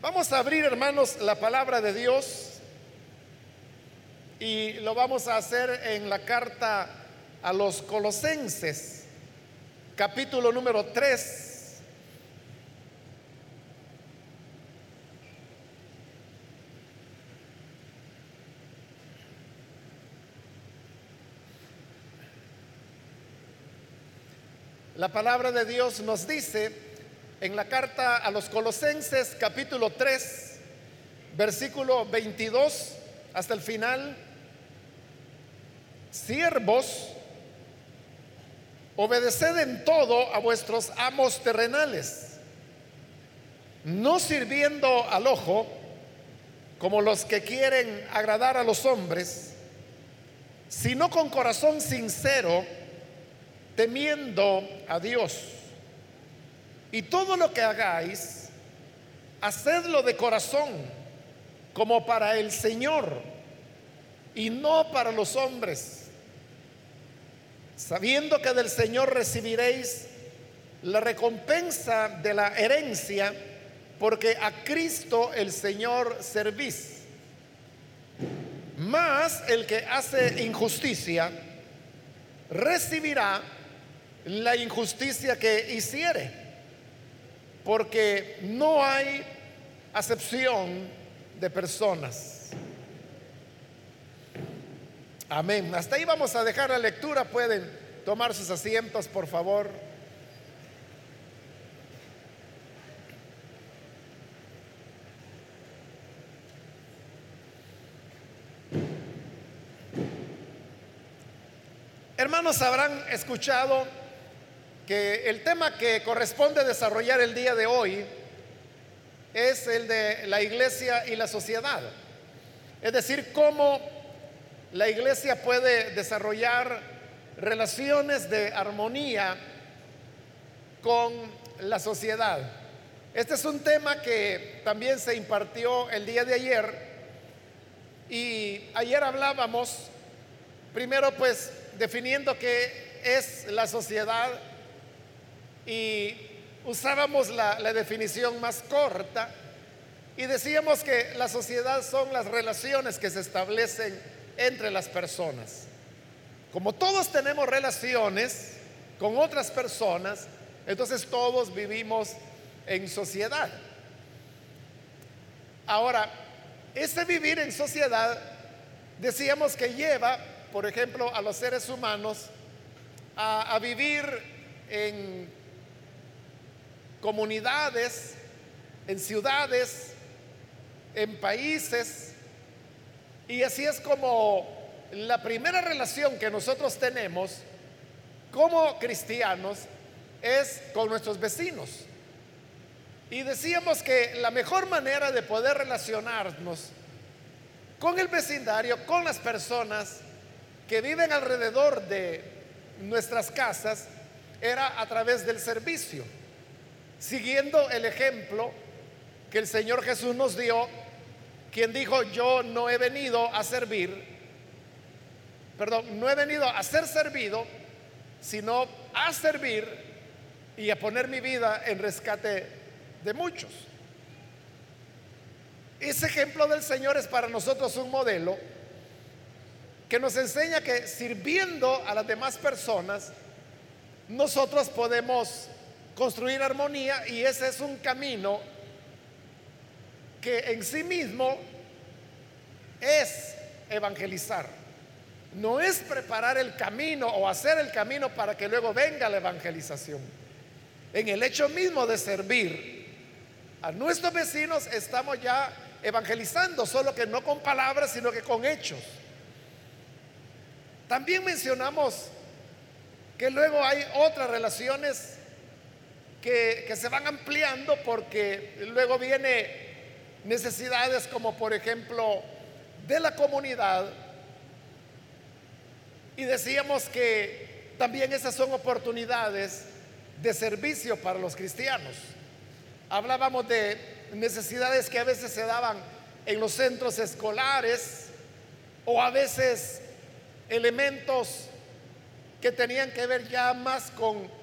Vamos a abrir, hermanos, la palabra de Dios y lo vamos a hacer en la carta a los colosenses, capítulo número 3. La palabra de Dios nos dice en la carta a los Colosenses capítulo 3, versículo 22 hasta el final, siervos, obedeced en todo a vuestros amos terrenales, no sirviendo al ojo como los que quieren agradar a los hombres, sino con corazón sincero, temiendo a Dios. Y todo lo que hagáis, hacedlo de corazón, como para el Señor, y no para los hombres, sabiendo que del Señor recibiréis la recompensa de la herencia, porque a Cristo el Señor servís. Mas el que hace injusticia recibirá la injusticia que hiciere, porque no hay acepción de personas. Amén. Hasta ahí vamos a dejar la lectura. Pueden tomar sus asientos, por favor. Hermanos, habrán escuchado que el tema que corresponde desarrollar el día de hoy es el de la iglesia y la sociedad. Es decir, cómo la iglesia puede desarrollar relaciones de armonía con la sociedad. Este es un tema que también se impartió el día de ayer y ayer hablábamos primero pues definiendo qué es la sociedad y usábamos la, definición más corta y decíamos que la sociedad son las relaciones que se establecen entre las personas. Como todos tenemos relaciones con otras personas, entonces todos vivimos en sociedad. Ahora, ese vivir en sociedad, decíamos que lleva, por ejemplo, a los seres humanos a, a vivir en comunidades, en ciudades, en países. Y así es como la primera relación que nosotros tenemos como cristianos es con nuestros vecinos. Y decíamos que la mejor manera de poder relacionarnos con el vecindario, con las personas que viven alrededor de nuestras casas, era a través del servicio siguiendo el ejemplo que el Señor Jesús nos dio, quien dijo, yo no he venido a servir, perdón, no he venido a ser servido, sino a servir y a poner mi vida en rescate de muchos. Ese ejemplo del Señor es para nosotros un modelo que nos enseña que sirviendo a las demás personas, nosotros podemos construir armonía y ese es un camino que en sí mismo es evangelizar. No es preparar el camino o hacer el camino para que luego venga la evangelización. En el hecho mismo de servir a nuestros vecinos estamos ya evangelizando, solo que no con palabras, sino que con hechos. También mencionamos que luego hay otras relaciones que, se van ampliando porque luego viene necesidades como por ejemplo de la comunidad y decíamos que también esas son oportunidades de servicio para los cristianos. Hablábamos de necesidades que a veces se daban en los centros escolares o a veces elementos que tenían que ver ya más con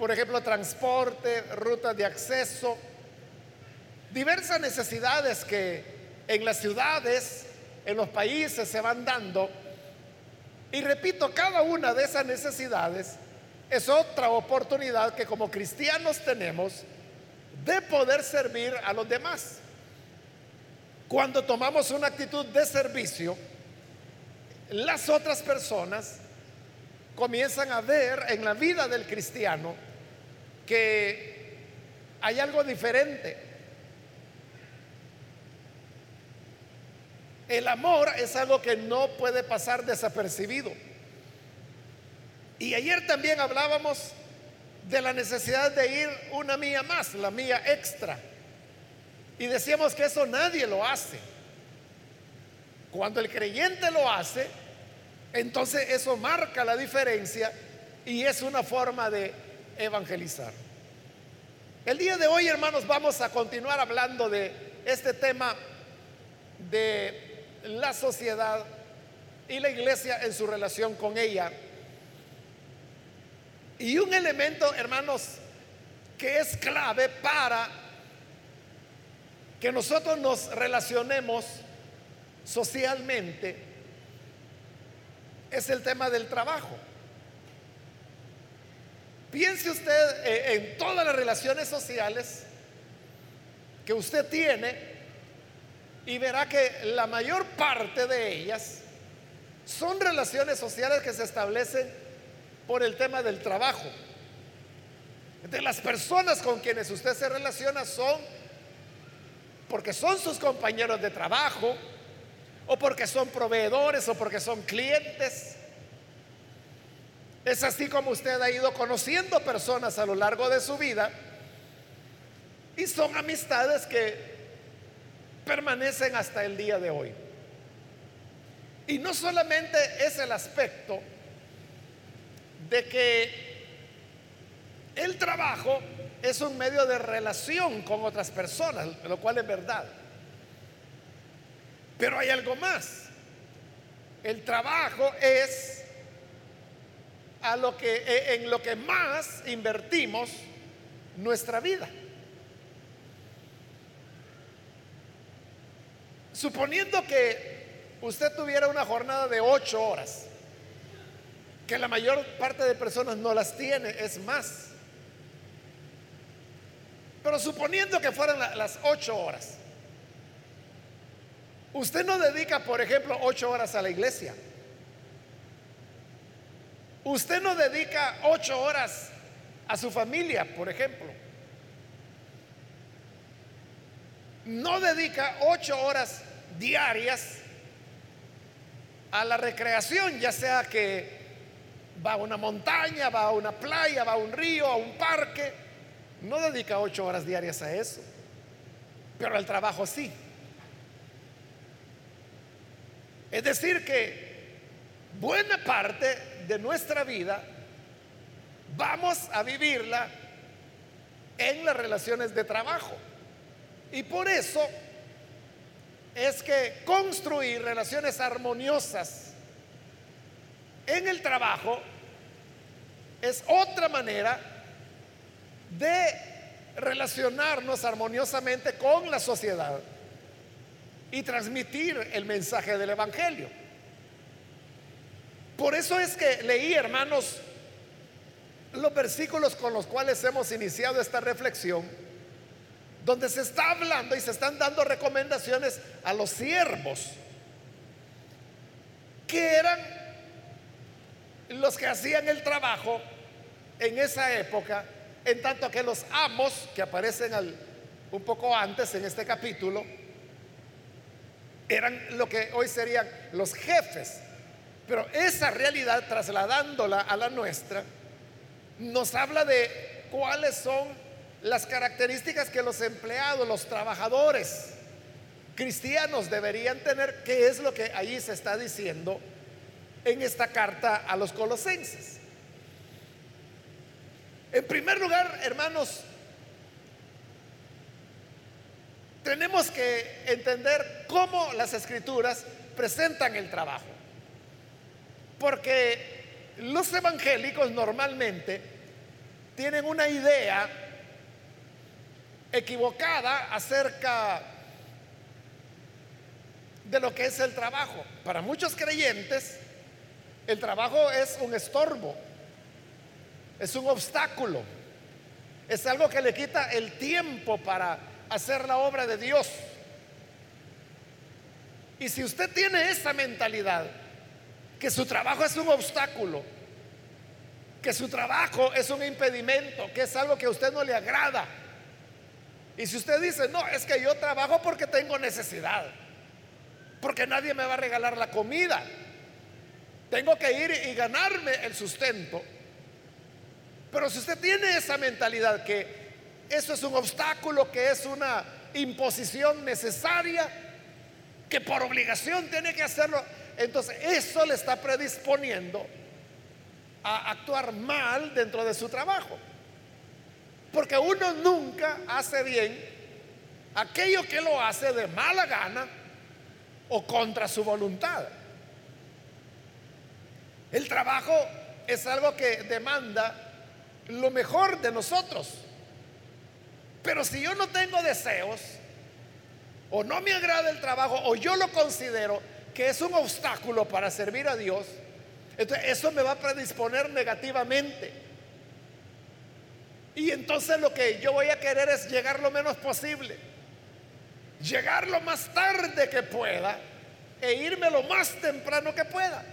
por ejemplo, transporte, rutas de acceso. diversas necesidades que en las ciudades, en los países se van dando. Y repito, cada una de esas necesidades es otra oportunidad que como cristianos tenemos de poder servir a los demás. Cuando tomamos una actitud de servicio, las otras personas comienzan a ver en la vida del cristiano que hay algo diferente. El amor es algo que no puede pasar desapercibido. Y ayer también hablábamos de la necesidad de ir una mía más, la mía extra. Y decíamos que eso nadie lo hace. Cuando el creyente lo hace, entonces eso marca la diferencia y es una forma de evangelizar. El día de hoy, hermanos, vamos a continuar hablando de este tema de la sociedad y la iglesia en su relación con ella. Y un elemento, hermanos, que es clave para que nosotros nos relacionemos socialmente es el tema del trabajo. Piense usted eh, en todas las relaciones sociales que usted tiene y verá que la mayor parte de ellas son relaciones sociales que se establecen por el tema del trabajo. De las personas con quienes usted se relaciona son porque son sus compañeros de trabajo, o porque son proveedores, o porque son clientes. Es así como usted ha ido conociendo personas a lo largo de su vida y son amistades que permanecen hasta el día de hoy. Y no solamente es el aspecto de que el trabajo es un medio de relación con otras personas, lo cual es verdad. Pero hay algo más. El trabajo es a lo que e, en lo que más invertimos nuestra vida. Suponiendo que usted tuviera una jornada de ocho horas que la mayor parte de personas no las tiene, es más. Pero suponiendo que fueran las ocho horas, usted no dedica, por ejemplo, ocho horas a la iglesia. Usted no dedica ocho horas a su familia, por ejemplo. No dedica ocho horas diarias a la recreación, ya sea que va a una montaña, va a una playa, va a un río, a un parque. No dedica ocho horas diarias a eso, pero al trabajo sí. Es decir, que buena parte de nuestra vida vamos a vivirla en las relaciones de trabajo. Y por eso es que construir relaciones armoniosas en el trabajo es otra manera de relacionarnos armoniosamente con la sociedad y transmitir el mensaje del Evangelio. Por eso es que leí, hermanos, los versículos con los cuales hemos iniciado esta reflexión, donde se está hablando y se están dando recomendaciones a los siervos, que eran los que hacían el trabajo en esa época, en tanto que los amos, que aparecen un poco antes en este capítulo, eran lo que hoy serían los jefes. Pero esa realidad, trasladándola a la nuestra, nos habla de cuáles son las características que los empleados, los trabajadores cristianos deberían tener, que es lo que allí se está diciendo en esta carta a los colosenses. En primer lugar, hermanos, tenemos que entender cómo las escrituras presentan el trabajo. Porque los evangélicos normalmente tienen una idea equivocada acerca de lo que es el trabajo. Para muchos creyentes, el trabajo es un estorbo, es un obstáculo, es algo que le quita el tiempo para hacer la obra de Dios. Y si usted tiene esa mentalidad, que su trabajo es un obstáculo, que su trabajo es un impedimento, que es algo que a usted no le agrada. Y si usted dice, no, es que yo trabajo porque tengo necesidad, porque nadie me va a regalar la comida, tengo que ir y ganarme el sustento. Pero si usted tiene esa mentalidad que eso es un obstáculo, que es una imposición necesaria, que por obligación tiene que hacerlo, entonces eso le está predisponiendo a actuar mal dentro de su trabajo. Porque uno nunca hace bien aquello que lo hace de mala gana o contra su voluntad. El trabajo es algo que demanda lo mejor de nosotros. Pero si yo no tengo deseos, o no me agrada el trabajo, o yo lo considero que es un obstáculo para servir a Dios, entonces eso me va a predisponer negativamente. Y entonces lo que yo voy a querer es llegar lo menos posible, llegar lo más tarde que pueda e irme lo más temprano que pueda.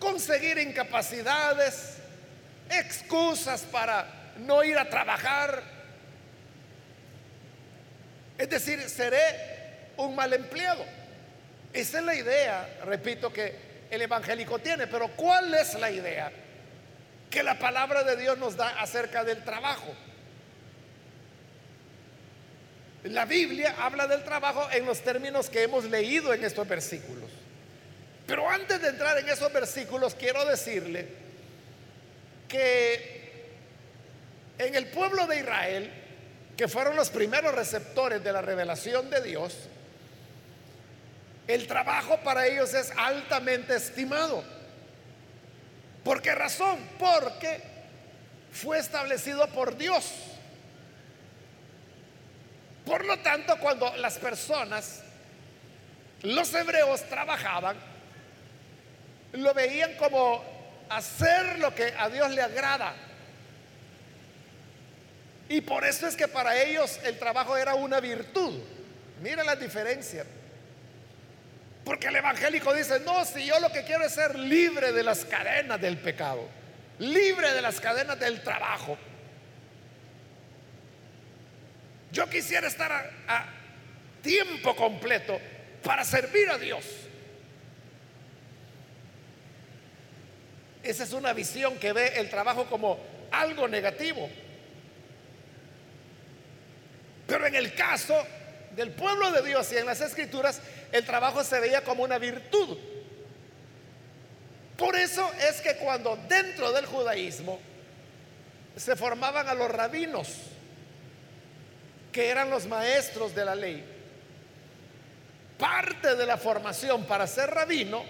Conseguir incapacidades, excusas para no ir a trabajar. Es decir, seré un mal empleado. Esa es la idea, repito, que el evangélico tiene. Pero ¿cuál es la idea que la palabra de Dios nos da acerca del trabajo? La Biblia habla del trabajo en los términos que hemos leído en estos versículos. Pero antes de entrar en esos versículos, quiero decirle que en el pueblo de Israel, que fueron los primeros receptores de la revelación de Dios, el trabajo para ellos es altamente estimado. ¿Por qué razón? Porque fue establecido por Dios. Por lo tanto, cuando las personas, los hebreos trabajaban, lo veían como hacer lo que a Dios le agrada. Y por eso es que para ellos el trabajo era una virtud. Mira la diferencia. Porque el evangélico dice, no, si yo lo que quiero es ser libre de las cadenas del pecado, libre de las cadenas del trabajo. Yo quisiera estar a, tiempo completo para servir a Dios. Esa es una visión que ve el trabajo como algo negativo. Pero en el caso del pueblo de Dios y en las escrituras, el trabajo se veía como una virtud. Por eso es que cuando dentro del judaísmo se formaban a los rabinos, que eran los maestros de la ley, parte de la formación para ser rabino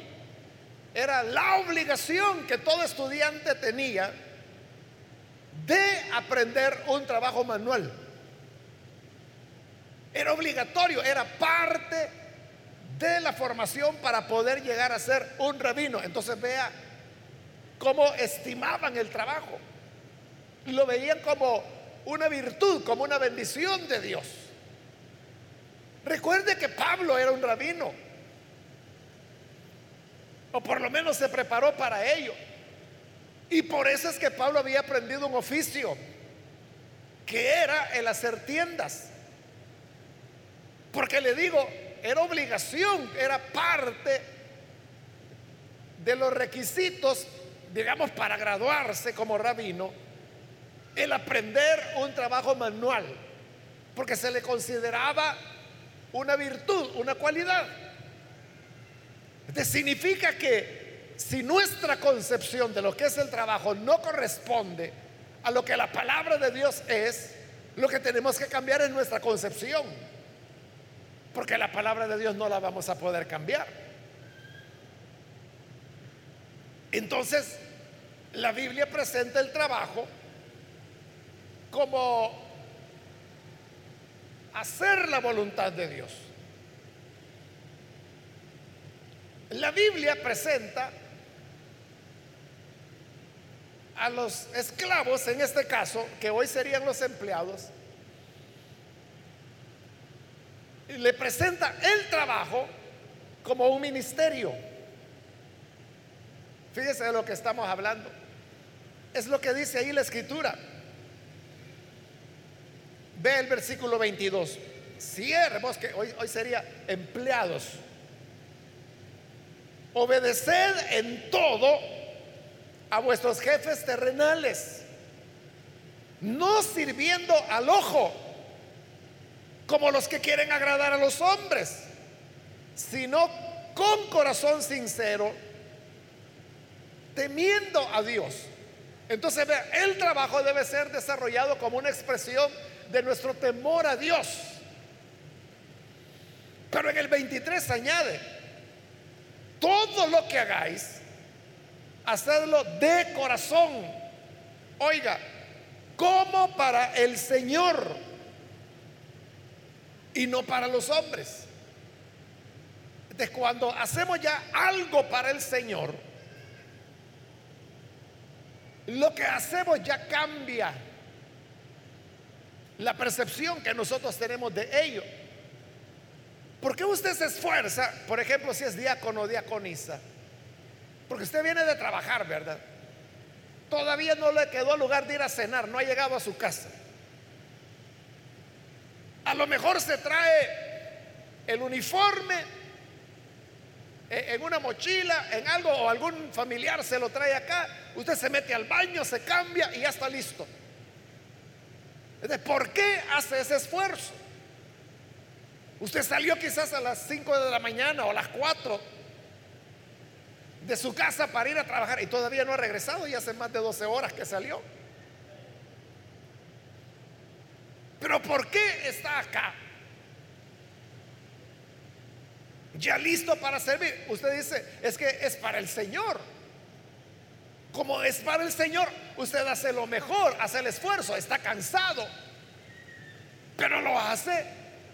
era la obligación que todo estudiante tenía de aprender un trabajo manual. Era obligatorio, era parte de la formación para poder llegar a ser un rabino. Entonces vea cómo estimaban el trabajo. Lo veían como una virtud, como una bendición de Dios. Recuerde que Pablo era un rabino, o por lo menos se preparó para ello. Y por eso es que Pablo había aprendido un oficio, que era el hacer tiendas. Porque le digo, era obligación, era parte de los requisitos, digamos, para graduarse como rabino, el aprender un trabajo manual, porque se le consideraba una virtud, una cualidad. Significa que si nuestra concepción de lo que es el trabajo no corresponde a lo que la palabra de Dios es, lo que tenemos que cambiar es nuestra concepción. Porque la palabra de Dios no la vamos a poder cambiar. Entonces, la Biblia presenta el trabajo como hacer la voluntad de Dios. La Biblia presenta a los esclavos, en este caso, que hoy serían los empleados, le presenta el trabajo como un ministerio. Fíjese de lo que estamos hablando. Es lo que dice ahí la escritura. Ve el versículo 22. Siervos, que hoy, hoy sería empleados. Obedeced en todo a vuestros jefes terrenales, no sirviendo al ojo como los que quieren agradar a los hombres, sino con corazón sincero, temiendo a Dios. Entonces, el trabajo debe ser desarrollado como una expresión de nuestro temor a Dios. Pero en el 23 añade, todo lo que hagáis, hacedlo de corazón. Oiga, como para el Señor y no para los hombres. Entonces, cuando hacemos ya algo para el Señor, lo que hacemos ya cambia la percepción que nosotros tenemos de ello. ¿Por qué usted se esfuerza, por ejemplo, si es diácono o diaconisa? Porque usted viene de trabajar, ¿verdad? Todavía no le quedó lugar de ir a cenar, no ha llegado a su casa. A lo mejor se trae el uniforme en una mochila, en algo, o algún familiar se lo trae acá. Usted se mete al baño, se cambia y ya está listo. ¿Por qué hace ese esfuerzo? Usted salió quizás a las 5 de la mañana o a las 4 de su casa para ir a trabajar y todavía no ha regresado y hace más de 12 horas que salió. Pero ¿por qué está acá? Ya listo para servir. Usted dice, es que es para el Señor. Como es para el Señor, usted hace lo mejor, hace el esfuerzo, está cansado. Pero lo hace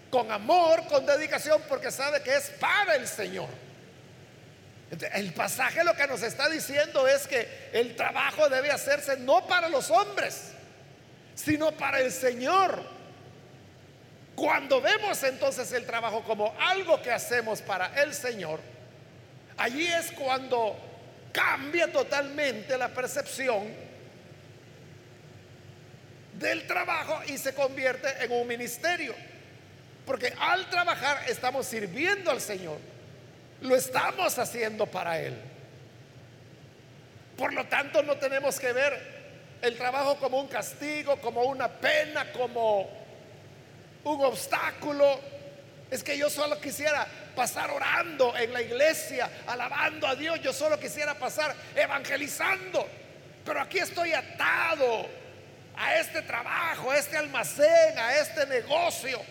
con amor, con dedicación, porque sabe que es para el Señor. El pasaje lo que nos está diciendo es que el trabajo debe hacerse no para los hombres, sino para el Señor. Cuando vemos entonces el trabajo como algo que hacemos para el Señor, allí es cuando cambia totalmente la percepción del trabajo y se convierte en un ministerio. Porque al trabajar estamos sirviendo al Señor. Lo estamos haciendo para Él. Por lo tanto, no tenemos que ver el trabajo como un castigo, como una pena, como un obstáculo. Es que yo solo quisiera pasar orando en la iglesia, alabando a Dios. Yo solo quisiera pasar evangelizando. Pero aquí estoy atado a este trabajo, a este almacén, a este negocio.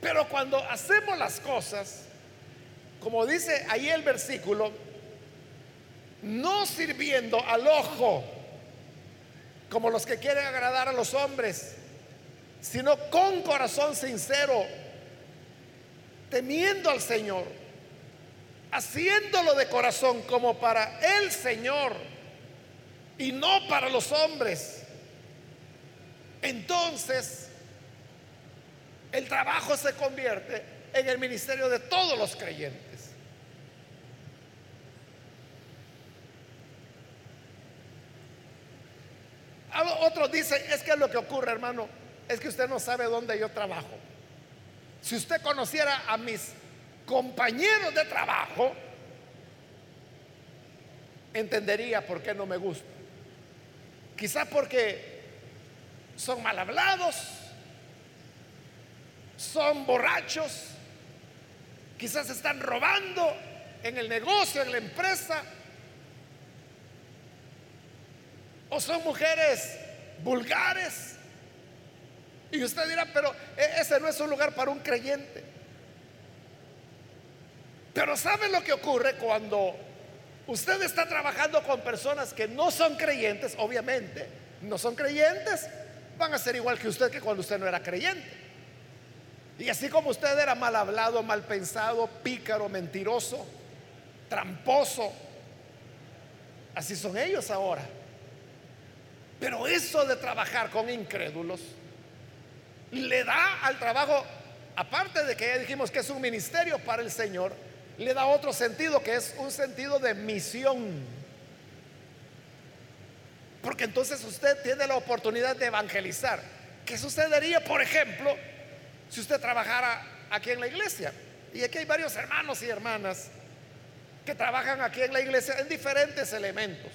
Pero cuando hacemos las cosas, como dice ahí el versículo, no sirviendo al ojo como los que quieren agradar a los hombres, sino con corazón sincero, temiendo al Señor, haciéndolo de corazón como para el Señor y no para los hombres. Entonces, el trabajo se convierte en el ministerio de todos los creyentes. Otros dicen, es que lo que ocurre, hermano, es que usted no sabe dónde yo trabajo. Si usted conociera a mis compañeros de trabajo, entendería por qué no me gusta. Quizás porque son mal hablados, son borrachos, quizás están robando en el negocio, en la empresa, o son mujeres vulgares. Y usted dirá, pero e-, ese no es un lugar para un creyente. Pero ¿sabe lo que ocurre cuando usted está trabajando con personas que no son creyentes, obviamente, no son creyentes, van a ser igual que usted que cuando usted no era creyente. Y así como usted era mal hablado, mal pensado, pícaro, mentiroso, tramposo, así son ellos ahora. Pero eso de trabajar con incrédulos le da al trabajo, aparte de que ya dijimos que es un ministerio para el Señor, le da otro sentido que es un sentido de misión. Porque entonces usted tiene la oportunidad de evangelizar. ¿Qué sucedería, por ejemplo, si usted trabajara aquí en la iglesia? Y aquí hay varios hermanos y hermanas que trabajan aquí en la iglesia en diferentes elementos.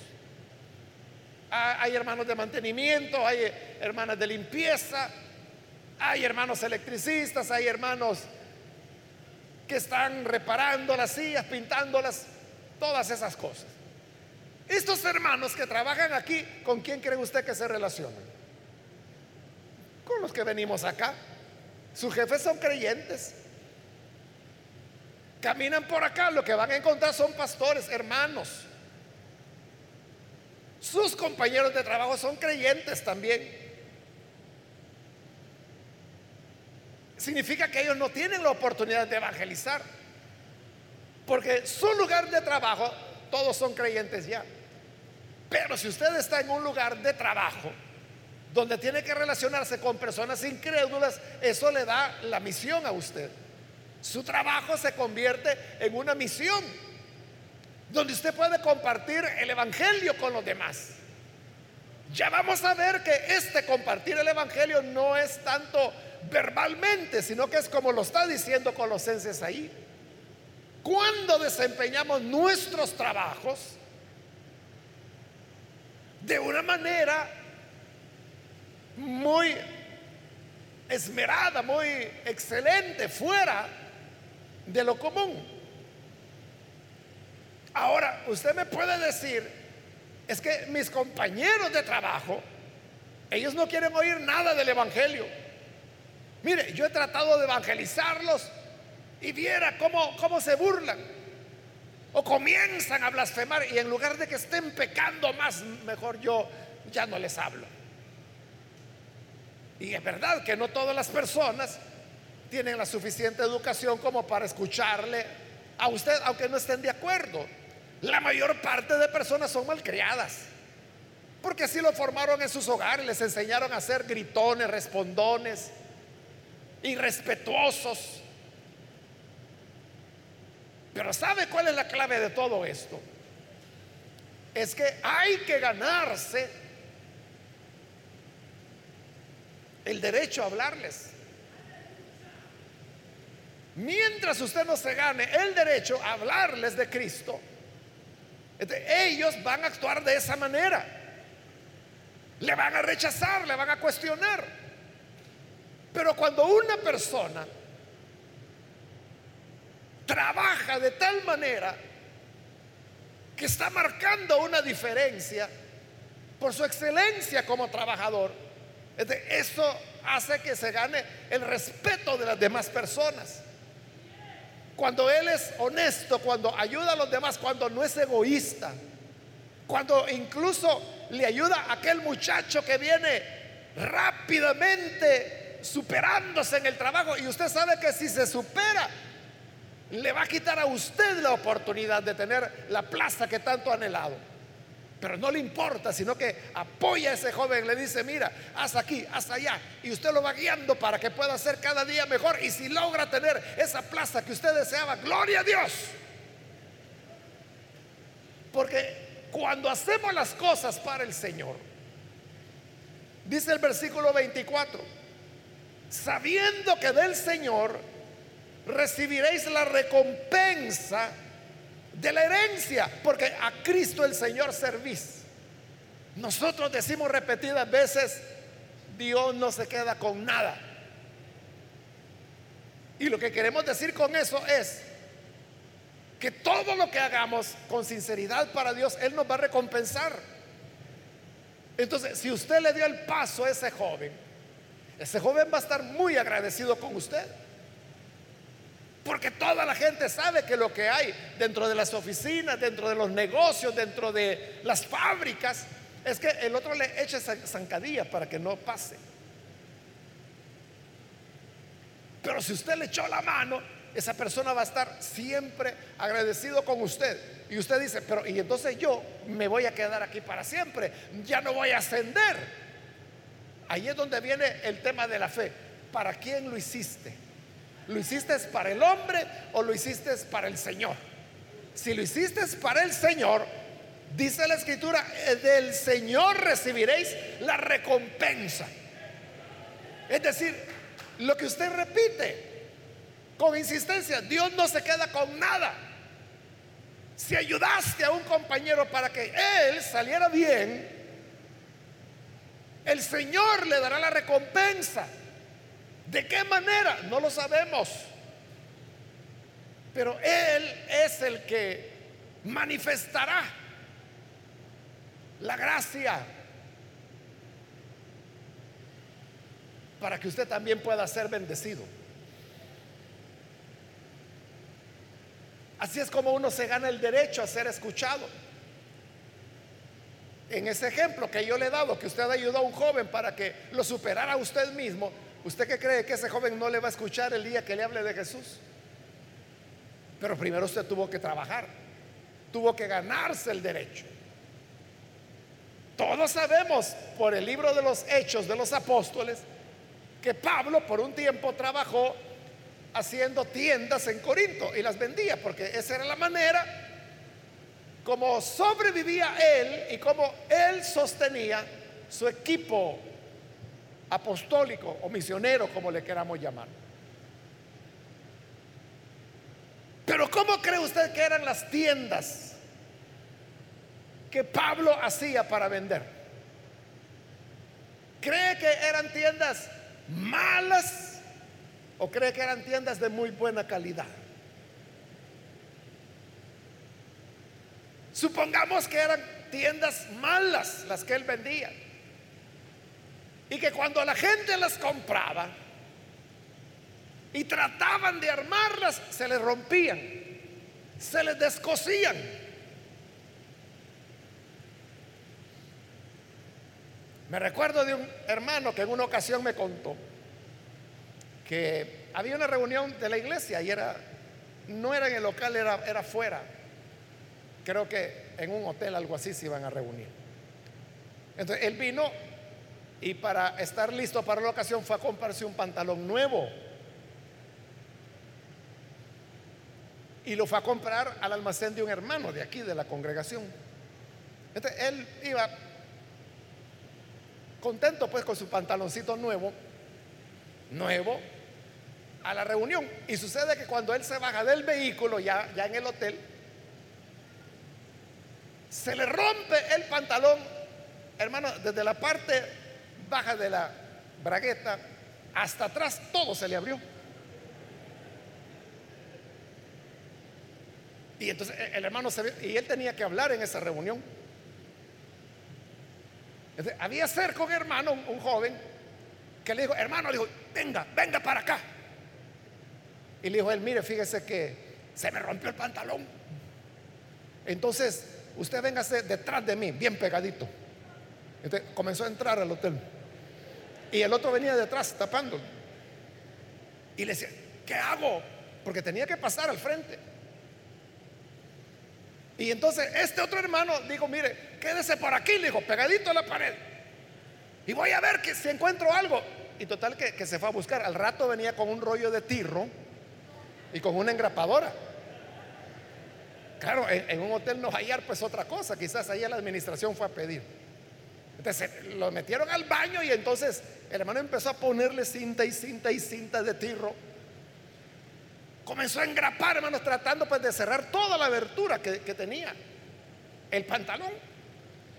Ah, hay hermanos de mantenimiento, hay hermanas de limpieza, hay hermanos electricistas, hay hermanos que están reparando las sillas, pintándolas, todas esas cosas. Estos hermanos que trabajan aquí, ¿con quién cree usted que se relacionan? Con los que venimos acá. Sus jefes son creyentes. Caminan por acá, lo que van a encontrar son pastores, hermanos. Sus compañeros de trabajo son creyentes también. Significa que ellos no tienen la oportunidad de evangelizar. Porque su lugar de trabajo, todos son creyentes ya. Pero si usted está en un lugar de trabajo donde tiene que relacionarse con personas incrédulas, eso le da la misión a usted. Su trabajo se convierte en una misión donde usted puede compartir el Evangelio con los demás. Ya vamos a ver que este compartir el Evangelio no es tanto verbalmente, sino que es como lo está diciendo Colosenses ahí. Cuando desempeñamos nuestros trabajos de una manera muy esmerada, muy excelente, fuera de lo común. Ahora, usted me puede decir, es que mis compañeros de trabajo, ellos no quieren oír nada del Evangelio. Mire, yo he tratado de evangelizarlos y viera cómo, cómo se burlan. O comienzan a blasfemar y en lugar de que estén pecando más, mejor yo ya no les hablo. Y es verdad que no todas las personas tienen la suficiente educación como para escucharle a usted, aunque no estén de acuerdo. La mayor parte de personas son malcriadas. Porque así lo formaron en sus hogares, les enseñaron a ser gritones, respondones, irrespetuosos. Pero ¿sabe cuál es la clave de todo esto? Es que hay que ganarse el derecho a hablarles. Mientras usted no se gane el derecho a hablarles de Cristo, ellos van a actuar de esa manera. Le van a rechazar, le van a cuestionar. Pero cuando una persona trabaja de tal manera que está marcando una diferencia por su excelencia como trabajador, eso hace que se gane el respeto de las demás personas. Cuando Él es honesto, cuando ayuda a los demás, cuando no es egoísta, cuando incluso le ayuda a aquel muchacho que viene rápidamente superándose en el trabajo y usted sabe que si se supera, le va a quitar a usted la oportunidad de tener la plaza que tanto ha anhelado. Pero no le importa, sino que apoya a ese joven, le dice, mira, haz aquí, haz allá. Y usted lo va guiando para que pueda ser cada día mejor. Y si logra tener esa plaza que usted deseaba, gloria a Dios. Porque cuando hacemos las cosas para el Señor, dice el versículo 24, sabiendo que del Señor recibiréis la recompensa de la herencia, porque a Cristo el Señor servís. Nosotros decimos repetidas veces, Dios no se queda con nada. Y lo que queremos decir con eso es que todo lo que hagamos con sinceridad para Dios, Él nos va a recompensar. Entonces, si usted le dio el paso a ese joven, ese joven va a estar muy agradecido con usted. Porque toda la gente sabe que lo que hay dentro de las oficinas, dentro de los negocios, dentro de las fábricas, es que el otro le eche zancadilla para que no pase. Pero si usted le echó la mano, esa persona va a estar siempre agradecido con usted. Y usted dice, pero y entonces yo me voy a quedar aquí para siempre, ya no voy a ascender. Ahí es donde viene el tema de la fe. ¿Para quién lo hiciste? ¿Lo hiciste para el hombre o lo hiciste para el Señor? Si lo hiciste para el Señor, dice la escritura, eh, del Señor recibiréis la recompensa. Es decir, lo que usted repite con insistencia. Dios no se queda con nada. Si ayudaste a un compañero para que él saliera bien, el Señor le dará la recompensa. ¿De qué manera? No lo sabemos. Pero Él es el que manifestará la gracia para que usted también pueda ser bendecido. Así es como uno se gana el derecho a ser escuchado. En ese ejemplo que yo le he dado, que usted ayudó a un joven para que lo superara usted mismo, ¿usted qué cree que ese joven no le va a escuchar el día que le hable de Jesús? Pero primero usted tuvo que trabajar, tuvo que ganarse el derecho. Todos sabemos por el libro de los hechos de los apóstoles que Pablo por un tiempo trabajó haciendo tiendas en Corinto y las vendía, porque esa era la manera como sobrevivía él y como él sostenía su equipo apostólico o misionero, como le queramos llamar. Pero ¿cómo cree usted que eran las tiendas que Pablo hacía para vender? ¿Cree que eran tiendas malas? ¿O cree que eran tiendas de muy buena calidad? Supongamos que eran tiendas malas las que él vendía. Y que cuando la gente las compraba y trataban de armarlas, se les rompían, se les descosían. Me recuerdo de un hermano que en una ocasión me contó que había una reunión de la iglesia y era, no era en el local, era, era fuera. Creo que en un hotel, algo así, se iban a reunir. Entonces él vino y para estar listo para la ocasión fue a comprarse un pantalón nuevo. Y lo fue a comprar al almacén de un hermano de aquí, de la congregación. Entonces él iba contento pues con su pantaloncito nuevo, nuevo, a la reunión. Y sucede que cuando él se baja del vehículo, ya, ya en el hotel, se le rompe el pantalón, hermano, desde la parte baja de la bragueta hasta atrás, todo se le abrió. Y entonces el hermano se y él tenía que hablar en esa reunión. había cerca un hermano, un, joven, que le dijo, hermano, le dijo, venga, venga para acá. Y le dijo él, mire, fíjese que se me rompió el pantalón. Entonces, usted véngase detrás de mí, bien pegadito. Entonces, comenzó a entrar al hotel. Y el otro venía detrás tapando. Y le decía, ¿qué hago? Porque tenía que pasar al frente. Y entonces este otro hermano dijo, mire, quédese por aquí, le dijo, pegadito a la pared. Y voy a ver que si encuentro algo. Y total que, se fue a buscar. Al rato venía con un rollo de tirro y con una engrapadora. Claro, en, un hotel no hallar pues otra cosa, quizás ahí la administración fue a pedir. Entonces lo metieron al baño y entonces el hermano empezó a ponerle cinta y cinta y cinta de tirro. Comenzó a engrapar, hermanos, tratando pues de cerrar toda la abertura que, tenía el pantalón.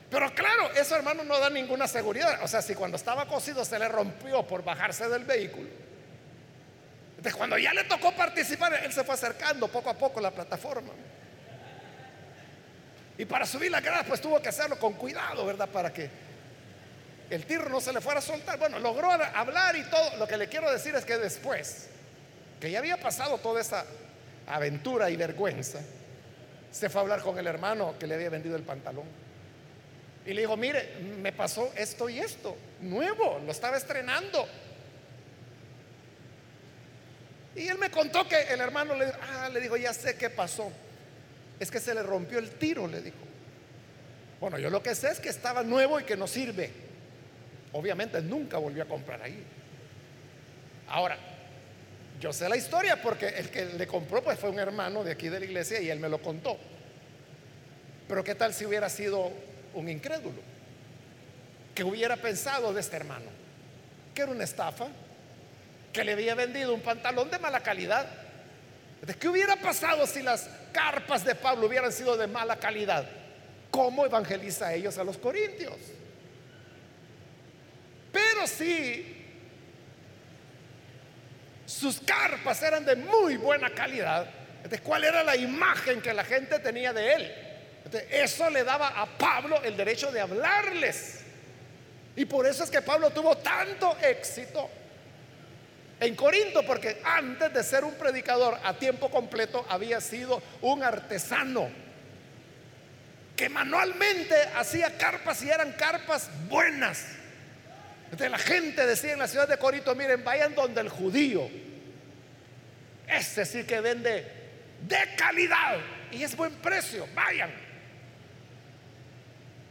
Pero claro, eso hermano no da ninguna seguridad. O sea, si cuando estaba cosido se le rompió por bajarse del vehículo, cuando ya le tocó participar, él se fue acercando poco a poco a la plataforma. Y para subir la grada, pues tuvo que hacerlo con cuidado, ¿verdad? Para que el tiro no se le fuera a soltar. Bueno, logró hablar y todo. Lo que le quiero decir es que después, que ya había pasado toda esa aventura y vergüenza, se fue a hablar con el hermano que le había vendido el pantalón. Y le dijo, mire, me pasó esto y esto, nuevo, lo estaba estrenando. Y él me contó que el hermano le, ah, le dijo, ya sé qué pasó. Es que se le rompió el tiro, le dijo. Bueno, yo lo que sé es que estaba nuevo y que no sirve. Obviamente nunca volvió a comprar ahí. Ahora, yo sé la historia porque el que le compró pues fue un hermano de aquí de la iglesia y él me lo contó. Pero ¿qué tal si hubiera sido un incrédulo? Que hubiera pensado de este hermano? Que era una estafa, que le había vendido un pantalón de mala calidad. ¿De qué hubiera pasado si las carpas de Pablo hubieran sido de mala calidad? ¿Cómo evangeliza a ellos a los corintios? Pero si sus carpas eran de muy buena calidad, entonces, ¿cuál era la imagen que la gente tenía de él? eso le daba a Pablo el derecho de hablarles. Y por eso es que Pablo tuvo tanto éxito en Corinto, porque antes de ser un predicador a tiempo completo había sido un artesano que manualmente hacía carpas y eran carpas buenas. Entonces la gente decía en la ciudad de Corinto, miren, vayan donde el judío. Ese sí que vende de calidad y es buen precio, vayan.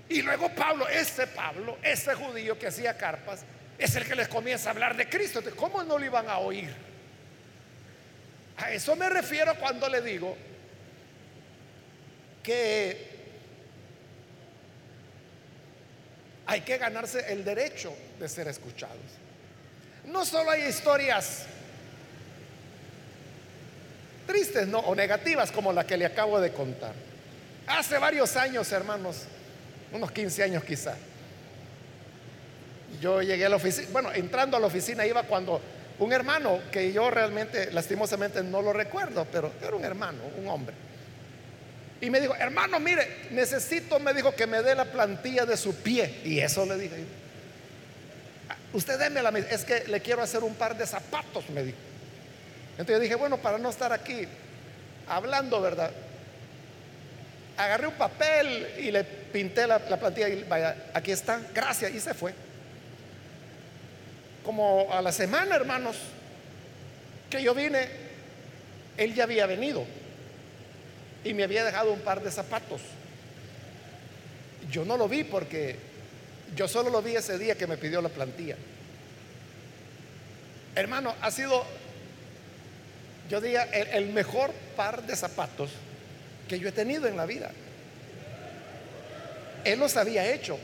Y luego Pablo, ese Pablo, ese judío que hacía carpas, es el que les comienza a hablar de Cristo. ¿Cómo no lo iban a oír? A eso me refiero cuando le digo que hay que ganarse el derecho de ser escuchados. No solo hay historias tristes no, o negativas como la que le acabo de contar. Hace varios años, hermanos, unos 15 años quizá, yo llegué a la oficina, bueno, entrando a la oficina iba cuando un hermano que yo realmente, lastimosamente no lo recuerdo, pero era un hermano, un hombre y me dijo, hermano, mire, necesito, me dijo, que me dé la plantilla de su pie. Y eso le dije. Usted déme la es que le quiero hacer un par de zapatos, me dijo. Entonces yo dije, bueno, para no estar aquí hablando, ¿verdad? Agarré un papel y le pinté la, la plantilla y vaya, aquí está, gracias, y se fue. Como a la semana, hermanos, que yo vine, él ya había venido y me había dejado un par de zapatos. Yo no lo vi porque yo solo lo vi ese día que me pidió la plantilla. Hermano, ha sido, yo diría, el, mejor par de zapatos que yo he tenido en la vida. Él los había hecho,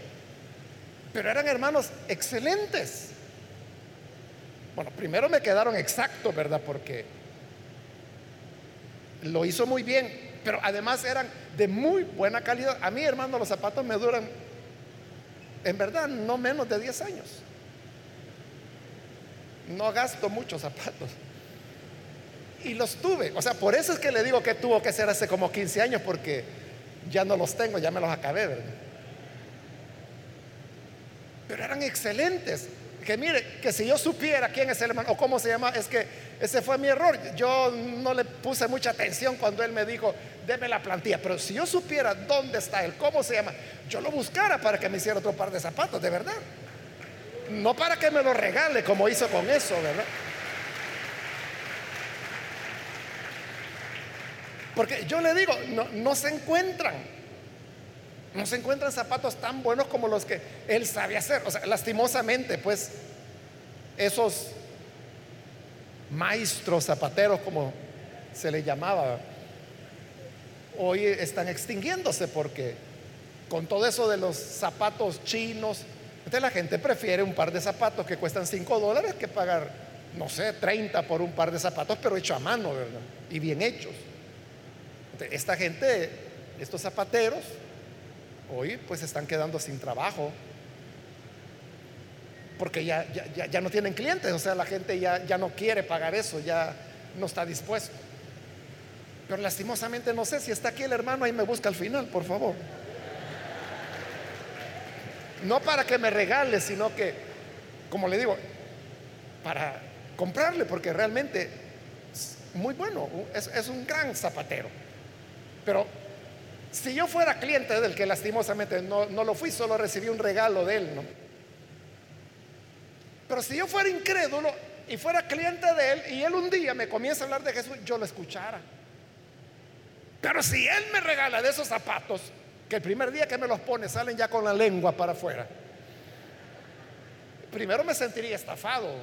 pero eran hermanos excelentes. Bueno, primero me quedaron exactos, ¿verdad? Porque lo hizo muy bien, pero además eran de muy buena calidad. A mí, hermano, los zapatos me duran, en verdad, no menos de 10 años. No gasto muchos zapatos. Y los tuve. O sea, por eso es que le digo que tuvo que ser hace como 15 años, porque ya no los tengo, ya me los acabé, ¿verdad? Pero eran excelentes que mire, que si yo supiera quién es el hermano o cómo se llama, es que ese fue mi error. Yo no le puse mucha atención cuando él me dijo, deme la plantilla. Pero si yo supiera dónde está él, cómo se llama, yo lo buscara para que me hiciera otro par de zapatos, de verdad. No para que me lo regale como hizo con eso, ¿verdad? Porque yo le digo, no, no se encuentran. No se encuentran zapatos tan buenos como los que él sabe hacer. O sea, lastimosamente, pues, esos maestros zapateros, como se le llamaba, hoy están extinguiéndose porque con todo eso de los zapatos chinos, la gente prefiere un par de zapatos que cuestan 5 dólares que pagar, no sé, 30 por un par de zapatos, pero hecho a mano, ¿verdad? Y bien hechos. esta gente, estos zapateros, hoy pues están quedando sin trabajo porque ya, ya, no tienen clientes, o sea, la gente ya, ya no quiere pagar eso, ya no está dispuesto. Pero lastimosamente no sé si está aquí el hermano, ahí me busca al final, por favor. No para que me regale, sino que, como le digo, para comprarle, porque realmente muy bueno, es, es un gran zapatero. Pero si yo fuera cliente del que lastimosamente no, no lo fui, solo recibí un regalo de él, ¿no? Pero si yo fuera incrédulo y fuera cliente de él y él un día me comienza a hablar de Jesús, yo lo escuchara. Pero si él me regala de esos zapatos, que el primer día que me los pone salen ya con la lengua para afuera, primero me sentiría estafado.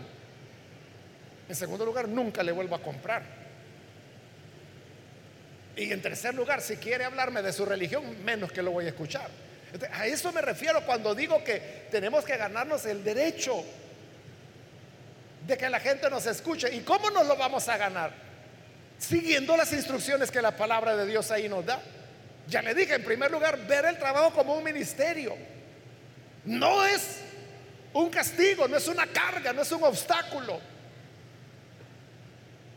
En segundo lugar, nunca le vuelvo a comprar. Y en tercer lugar, si quiere hablarme de su religión, menos que lo voy a escuchar. A eso me refiero cuando digo que tenemos que ganarnos el derecho de que la gente nos escuche. ¿Y cómo nos lo vamos a ganar? Siguiendo las instrucciones que la palabra de Dios ahí nos da. Ya le dije, en primer lugar, ver el trabajo como un ministerio. No es un castigo, no es una carga, no es un obstáculo.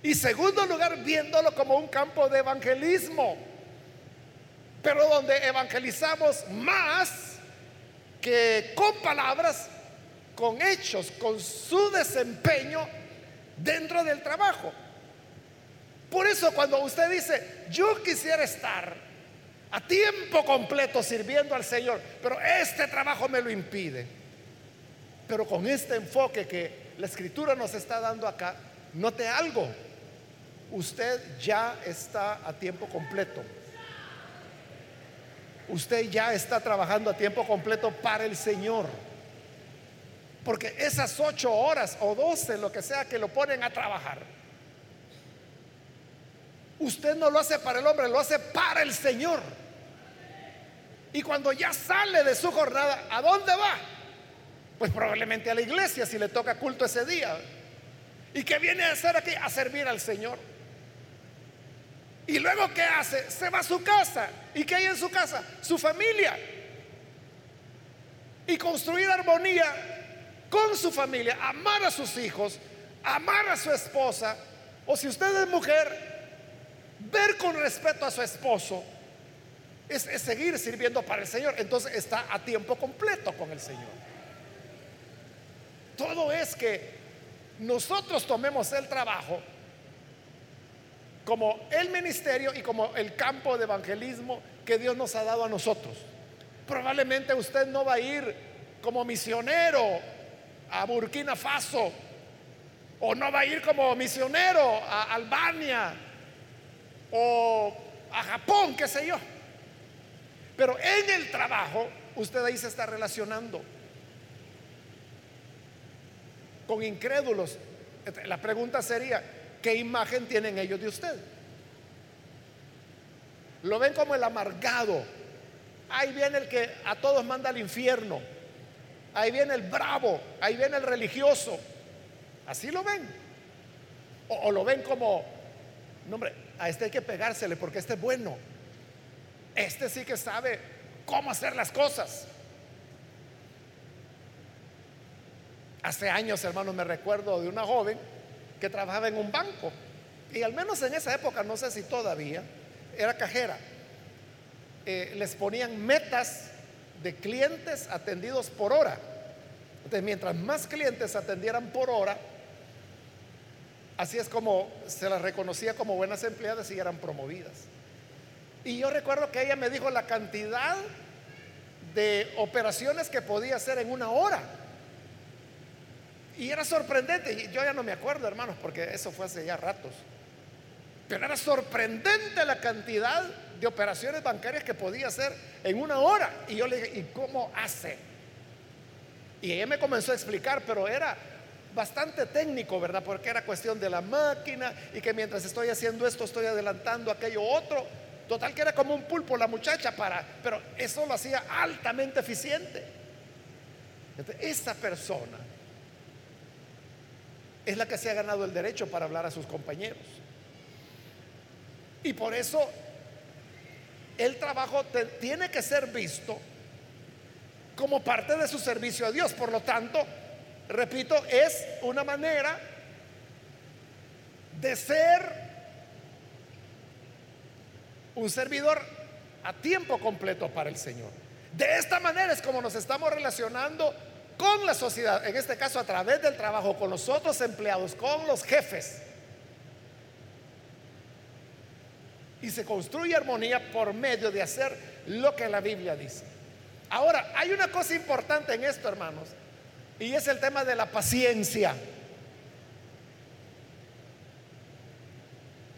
Y segundo lugar, viéndolo como un campo de evangelismo, pero donde evangelizamos más que con palabras, con hechos, con su desempeño dentro del trabajo. Por eso cuando usted dice, yo quisiera estar a tiempo completo sirviendo al Señor, pero este trabajo me lo impide. Pero con este enfoque que la escritura nos está dando acá, note algo, usted ya está a tiempo completo. Usted ya está trabajando a tiempo completo para el Señor. Porque esas ocho horas o doce, lo que sea que lo ponen a trabajar, usted no lo hace para el hombre, lo hace para el Señor. Y cuando ya sale de su jornada, ¿a dónde va? Pues probablemente a la iglesia si le toca culto ese día. ¿Y qué viene a hacer aquí? A servir al Señor. Y luego, ¿qué hace? Se va a su casa. ¿Y qué hay en su casa? Su familia. Y construir armonía con su familia, amar a sus hijos, amar a su esposa. O si usted es mujer, ver con respeto a su esposo es, es seguir sirviendo para el Señor. Entonces está a tiempo completo con el Señor. Todo es que nosotros tomemos el trabajo como el ministerio y como el campo de evangelismo que Dios nos ha dado a nosotros. Probablemente usted no va a ir como misionero a Burkina Faso o no va a ir como misionero a Albania o a Japón, qué sé yo. Pero en el trabajo usted ahí se está relacionando con incrédulos. La pregunta sería, ¿qué imagen tienen ellos de usted? Lo ven como el amargado. Ahí viene el que a todos manda al infierno. Ahí viene el bravo. Ahí viene el religioso. Así lo ven. O, lo ven como, no hombre, a este hay que pegársele porque este es bueno. Este sí que sabe cómo hacer las cosas. Hace años, hermano, me recuerdo de una joven que trabajaba en un banco. Y al menos en esa época, no sé si todavía, era cajera. Eh, les ponían metas de clientes atendidos por hora. Entonces, mientras más clientes atendieran por hora, así es como se las reconocía como buenas empleadas y eran promovidas. Y yo recuerdo que ella me dijo la cantidad de operaciones que podía hacer en una hora. Y era sorprendente, yo ya no me acuerdo, hermanos, porque eso fue hace ya ratos. Pero era sorprendente la cantidad de operaciones bancarias que podía hacer en una hora. Y yo le dije, ¿y cómo hace? Y ella me comenzó a explicar, pero era bastante técnico, ¿verdad? Porque era cuestión de la máquina y que mientras estoy haciendo esto estoy adelantando aquello otro. Total que era como un pulpo la muchacha para, pero eso lo hacía altamente eficiente. Esa persona es la que se ha ganado el derecho para hablar a sus compañeros. Y por eso el trabajo tiene que ser visto como parte de su servicio a Dios. Por lo tanto, repito, es una manera de ser un servidor a tiempo completo para el Señor. De esta manera es como nos estamos relacionando con la sociedad, en este caso a través del trabajo, con los otros empleados, con los jefes. Y se construye armonía por medio de hacer lo que la Biblia dice. Ahora, hay una cosa importante en esto, hermanos, y es el tema de la paciencia.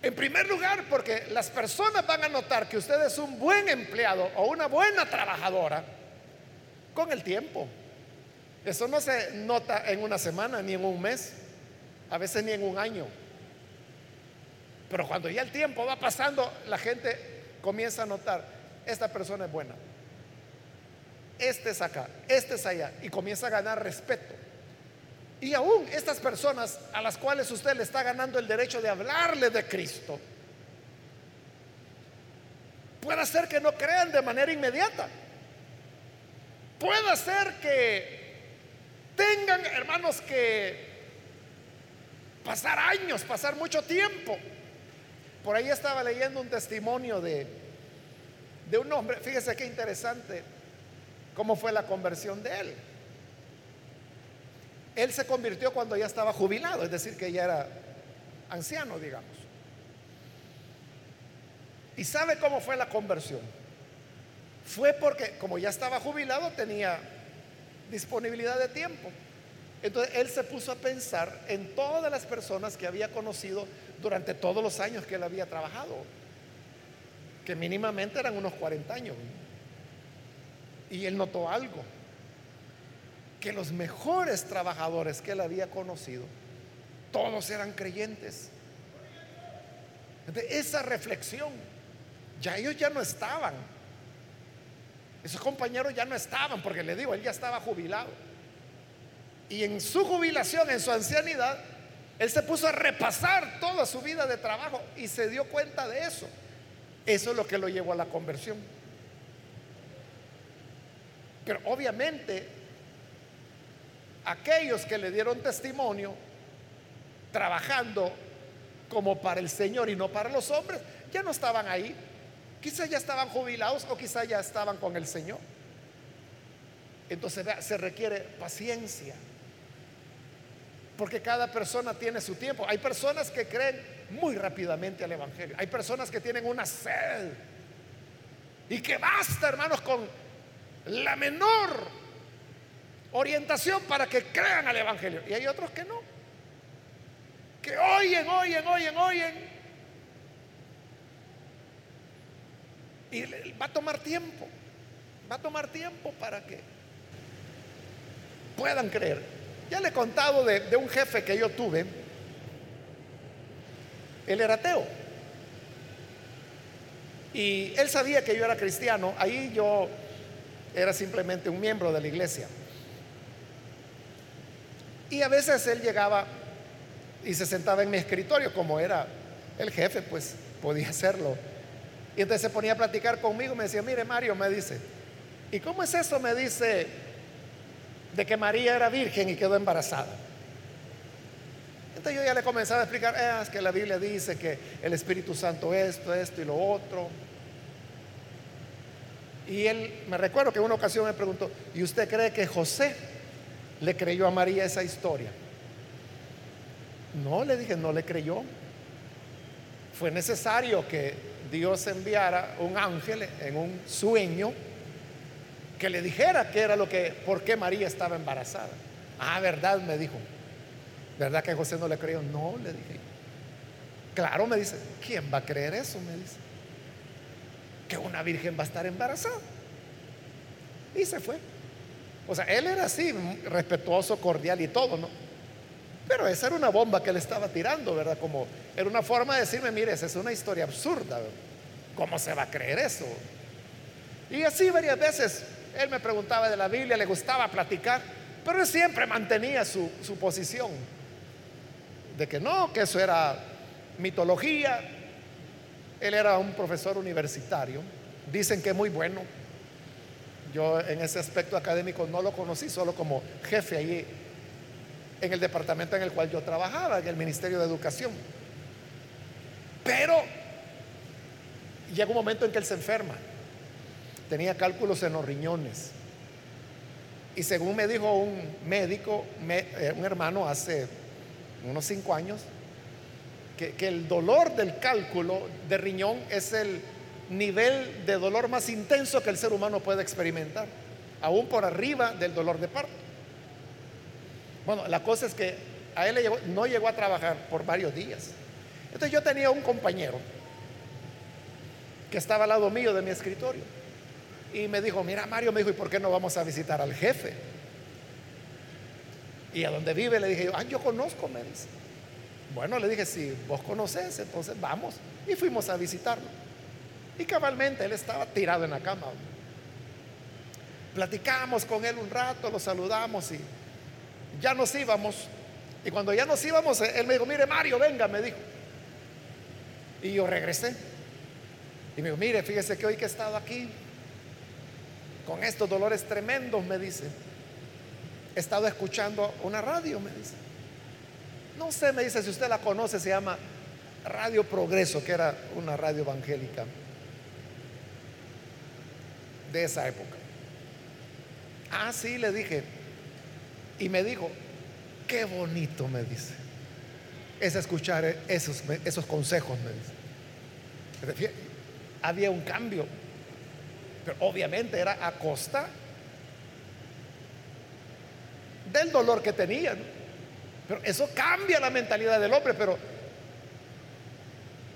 En primer lugar, porque las personas van a notar que usted es un buen empleado o una buena trabajadora con el tiempo. Eso no se nota en una semana ni en un mes, a veces ni en un año. Pero cuando ya el tiempo va pasando, la gente comienza a notar, esta persona es buena, este es acá, este es allá, y comienza a ganar respeto. Y aún estas personas a las cuales usted le está ganando el derecho de hablarle de Cristo, puede ser que no crean de manera inmediata. Puede ser que tengan, hermanos, que pasar años, pasar mucho tiempo. Por ahí estaba leyendo un testimonio de, de un hombre, fíjese qué interesante cómo fue la conversión de él. Él se convirtió cuando ya estaba jubilado, es decir, que ya era anciano, digamos. ¿Y sabe cómo fue la conversión? Fue porque como ya estaba jubilado tenía disponibilidad de tiempo. Entonces él se puso a pensar en todas las personas que había conocido durante todos los años que él había trabajado, que mínimamente eran unos 40 años. Y él notó algo que los mejores trabajadores que él había conocido, todos eran creyentes. De esa reflexión, ya ellos ya no estaban. Esos compañeros ya no estaban, porque le digo, él ya estaba jubilado. Y en su jubilación, en su ancianidad, él se puso a repasar toda su vida de trabajo y se dio cuenta de eso. Eso es lo que lo llevó a la conversión. Pero obviamente aquellos que le dieron testimonio trabajando como para el Señor y no para los hombres, ya no estaban ahí. Quizás ya estaban jubilados o quizás ya estaban con el Señor. Entonces se requiere paciencia. Porque cada persona tiene su tiempo. Hay personas que creen muy rápidamente al Evangelio. Hay personas que tienen una sed. Y que basta, hermanos, con la menor orientación para que crean al Evangelio. Y hay otros que no. Que oyen, oyen, oyen, oyen. Y va a tomar tiempo. Va a tomar tiempo para que puedan creer. Ya le he contado de, un jefe que yo tuve. Él era ateo. Y él sabía que yo era cristiano. Ahí yo era simplemente un miembro de la iglesia. Y a veces él llegaba y se sentaba en mi escritorio, como era el jefe, pues podía hacerlo. Y entonces se ponía a platicar conmigo, me decía, mire Mario, me dice, ¿y cómo es eso? Me dice, de que María era virgen y quedó embarazada. Entonces yo ya le comenzaba a explicar, eh, es que la Biblia dice que el Espíritu Santo esto, esto y lo otro. Y él, me recuerdo que en una ocasión me preguntó, ¿y usted cree que José le creyó a María esa historia. No, le dije, no le creyó. Fue necesario que Dios enviara un ángel en un sueño que le dijera qué era lo que, por qué María estaba embarazada. Ah, verdad, me dijo. ¿Verdad que José no le creyó? No, le dije. Claro, me dice, ¿quién va a creer eso? Me dice. Que una virgen va a estar embarazada. Y se fue. O sea, él era así, respetuoso, cordial y todo, ¿no? Pero esa era una bomba que le estaba tirando, ¿verdad? Como era una forma de decirme, mire, esa es una historia absurda. ¿Cómo se va a creer eso? Y así varias veces él me preguntaba de la Biblia, le gustaba platicar, pero él siempre mantenía su, su posición de que no, que eso era mitología. Él era un profesor universitario, dicen que muy bueno, yo en ese aspecto académico no lo conocí, solo como jefe allí en el departamento en el cual yo trabajaba, en el Ministerio de Educación. Pero llega un momento en que él se enferma. Tenía cálculos en los riñones. Y según me dijo un médico, eh, un hermano hace unos cinco años, que, el dolor del cálculo de riñón es el nivel de dolor más intenso que el ser humano puede experimentar, aún por arriba del dolor de parto. Bueno, la cosa es que a él no llegó a trabajar por varios días. Entonces yo tenía un compañero que estaba al lado mío de mi escritorio y me dijo, mira Mario, me dijo, ¿y por qué no vamos a visitar al jefe? Y a donde vive le dije, ah, yo conozco, me dice. Bueno, le dije, si vos conoces, entonces vamos. Y fuimos a visitarlo. Y cabalmente él estaba tirado en la cama. Platicamos con él un rato, lo saludamos y ya nos íbamos. Y cuando ya nos íbamos, él me dijo, mire Mario, venga, me dijo. Y yo regresé. Y me dijo, mire, fíjese que hoy que he estado aquí, con estos dolores tremendos, me dice, he estado escuchando una radio, me dice. No sé, me dice, si usted la conoce, se llama Radio Progreso, que era una radio evangélica de esa época. Ah, sí, le dije. Y me dijo, qué bonito, me dice. Es escuchar esos, esos consejos, me dice. Había un cambio, pero obviamente era a costa del dolor que tenían. Pero eso cambia la mentalidad del hombre, pero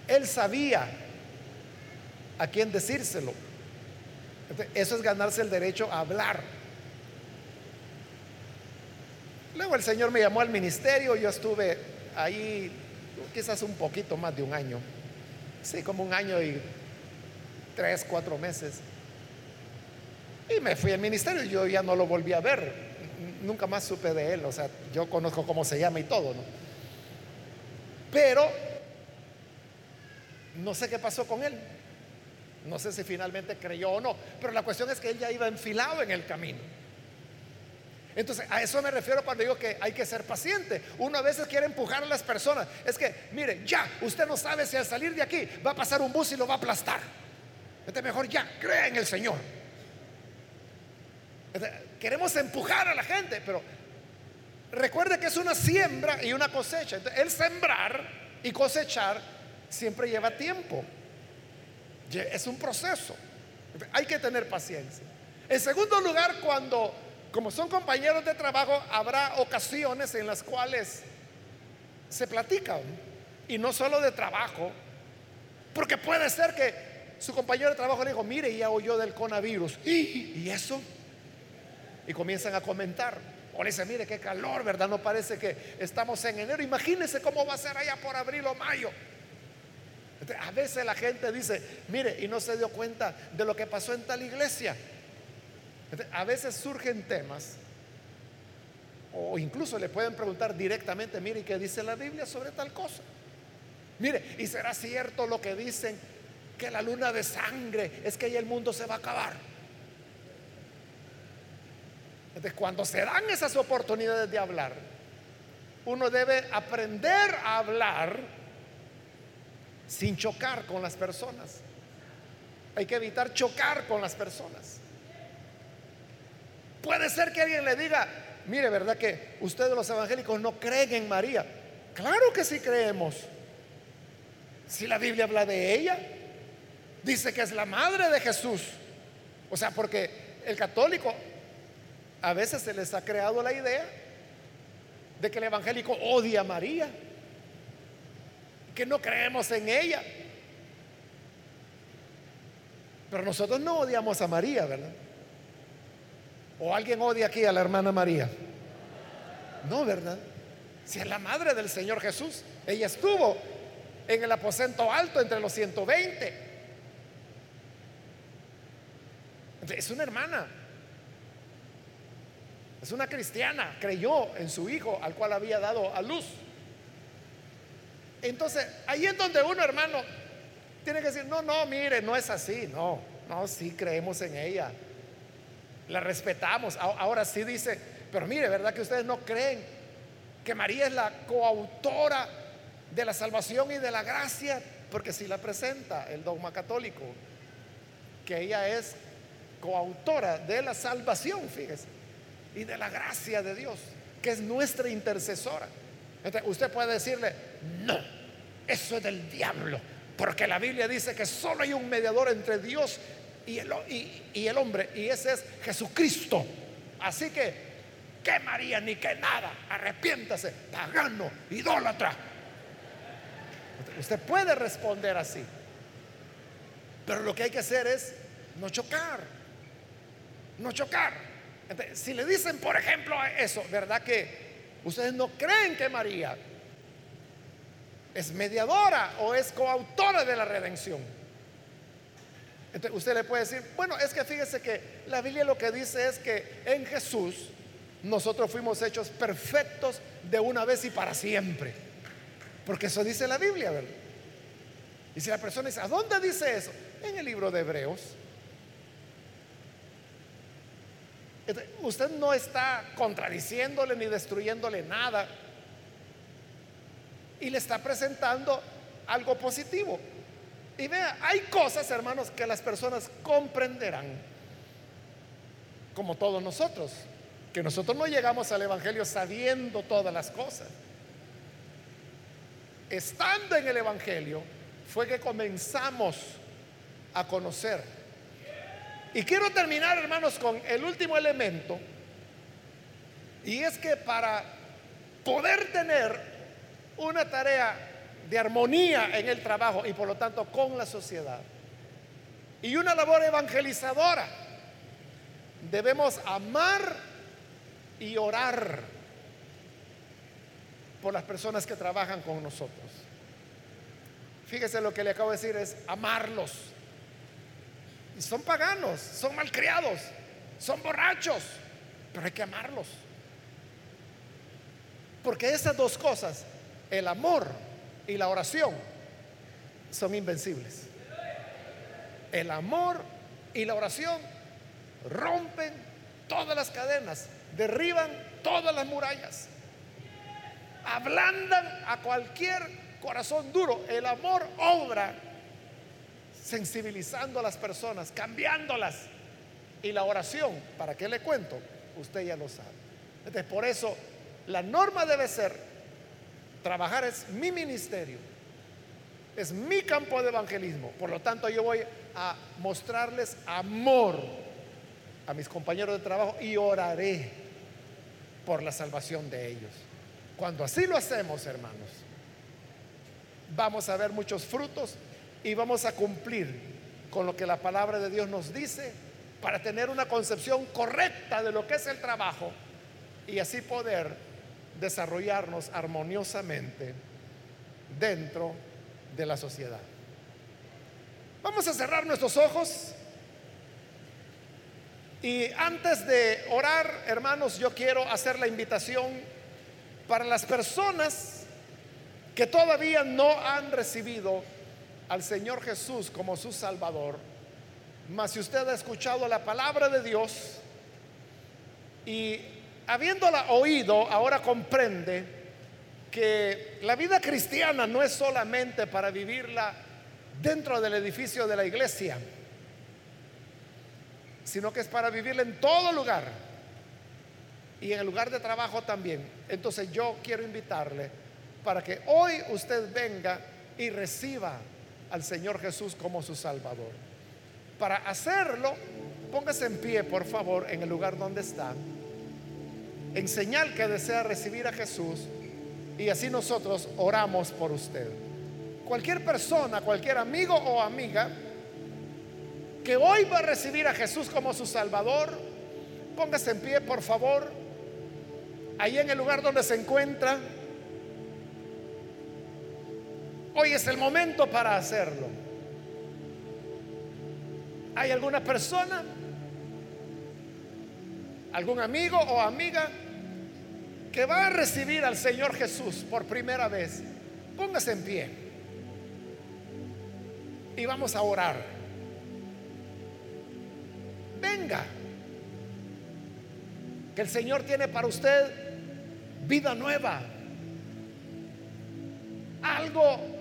él sabía a quién decírselo. Eso es ganarse el derecho a hablar. Luego el Señor me llamó al ministerio, yo estuve ahí quizás un poquito más de un año, sí, como un año y tres, cuatro meses. Y me fui al ministerio, yo ya no lo volví a ver nunca más supe de él, o sea, yo conozco cómo se llama y todo, ¿no? Pero no sé qué pasó con él. No sé si finalmente creyó o no, pero la cuestión es que él ya iba enfilado en el camino. Entonces, a eso me refiero cuando digo que hay que ser paciente. Uno a veces quiere empujar a las personas. Es que, mire, ya, usted no sabe si al salir de aquí va a pasar un bus y lo va a aplastar. Entonces, mejor ya, cree en el Señor. Queremos empujar a la gente, pero recuerde que es una siembra y una cosecha. el sembrar y cosechar siempre lleva tiempo. Es un proceso. Hay que tener paciencia. En segundo lugar, cuando, como son compañeros de trabajo, habrá ocasiones en las cuales se platican. Y no solo de trabajo, porque puede ser que su compañero de trabajo le dijo, mire, ya oyó del coronavirus. ¿Y eso? Y comienzan a comentar. O le dice, mire qué calor, ¿verdad? No parece que estamos en enero. Imagínense cómo va a ser allá por abril o mayo. A veces la gente dice, mire, y no se dio cuenta de lo que pasó en tal iglesia. A veces surgen temas, o incluso le pueden preguntar directamente, mire, ¿qué dice la Biblia sobre tal cosa? Mire, ¿y será cierto lo que dicen que la luna de sangre es que ya el mundo se va a acabar? Entonces, cuando se dan esas oportunidades de hablar, uno debe aprender a hablar sin chocar con las personas. Hay que evitar chocar con las personas. Puede ser que alguien le diga, mire, ¿verdad que ustedes los evangélicos no creen en María? Claro que sí creemos. Si la Biblia habla de ella, dice que es la madre de Jesús. O sea, porque el católico a veces se les ha creado la idea de que el evangélico odia a María, que no creemos en ella. Pero nosotros no odiamos a María, ¿verdad? ¿O alguien odia aquí a la hermana María? No, ¿verdad? Si es la madre del Señor Jesús, ella estuvo en el aposento alto entre los 120. Es una hermana. Es una cristiana, creyó en su hijo al cual había dado a luz. Entonces, ahí es donde uno, hermano, tiene que decir, no, no, mire, no es así, no, no, sí creemos en ella, la respetamos. Ahora sí dice, pero mire, ¿verdad que ustedes no creen que María es la coautora de la salvación y de la gracia? Porque si la presenta el dogma católico, que ella es coautora de la salvación, fíjese y de la gracia de Dios, que es nuestra intercesora. usted puede decirle, no, eso es del diablo, porque la Biblia dice que solo hay un mediador entre Dios y el, y el hombre, y ese es Jesucristo. Así que, que María ni que nada, arrepiéntase, pagano, idólatra. Usted puede responder así, pero lo que hay que hacer es no chocar, no chocar. Si le dicen, por ejemplo, eso, ¿verdad que ustedes no creen que María es mediadora o es coautora de la redención? Usted le puede decir, bueno, es que fíjese que la Biblia lo que dice es que en Jesús nosotros fuimos hechos perfectos de una vez y para siempre. Porque eso dice la Biblia, ¿verdad? Y si la persona dice, ¿a dónde dice eso? En el libro de Hebreos. Usted no está contradiciéndole ni destruyéndole nada. Y le está presentando algo positivo. Y vea, hay cosas, hermanos, que las personas comprenderán, como todos nosotros, que nosotros no llegamos al Evangelio sabiendo todas las cosas. Estando en el Evangelio, fue que comenzamos a conocer. Y quiero terminar, hermanos, con el último elemento, y es que para poder tener una tarea de armonía en el trabajo y por lo tanto con la sociedad. Y una labor evangelizadora. Debemos amar y orar por las personas que trabajan con nosotros. Fíjese lo que le acabo de decir es amarlos. Son paganos, son malcriados, son borrachos, pero hay que amarlos. Porque esas dos cosas, el amor y la oración son invencibles. El amor y la oración rompen todas las cadenas, derriban todas las murallas, ablandan a cualquier corazón duro. El amor obra sensibilizando a las personas, cambiándolas. Y la oración, ¿para qué le cuento? Usted ya lo sabe. Entonces, por eso la norma debe ser Trabajar es mi ministerio, es mi campo de evangelismo. Por lo tanto, yo voy a mostrarles amor a mis compañeros de trabajo y oraré por la salvación de ellos. Cuando así lo hacemos, hermanos, vamos a ver muchos frutos y vamos a cumplir con lo que la palabra de Dios nos dice para tener una concepción correcta de lo que es el trabajo y así poder desarrollarnos armoniosamente dentro de la sociedad. Vamos a cerrar nuestros ojos y antes de orar, hermanos, yo quiero hacer la invitación para las personas que todavía no han recibido al Señor Jesús como su Salvador. Mas si usted ha escuchado la palabra de Dios y habiéndola oído, ahora comprende que la vida cristiana no es solamente para vivirla dentro del edificio de la iglesia, sino que es para vivirla en todo lugar y en el lugar de trabajo también. Entonces yo quiero invitarle para que hoy usted venga y reciba al Señor Jesús como su Salvador. Para hacerlo, póngase en pie, por favor, en el lugar donde está en señal que desea recibir a Jesús y así nosotros oramos por usted. Cualquier persona, cualquier amigo o amiga que hoy va a recibir a Jesús como su Salvador, póngase en pie, por favor, ahí en el lugar donde se encuentra. Hoy es el momento para hacerlo. ¿Hay alguna persona, algún amigo o amiga que va a recibir al Señor Jesús por primera vez, póngase en pie y vamos a orar. Venga, que el Señor tiene para usted vida nueva, algo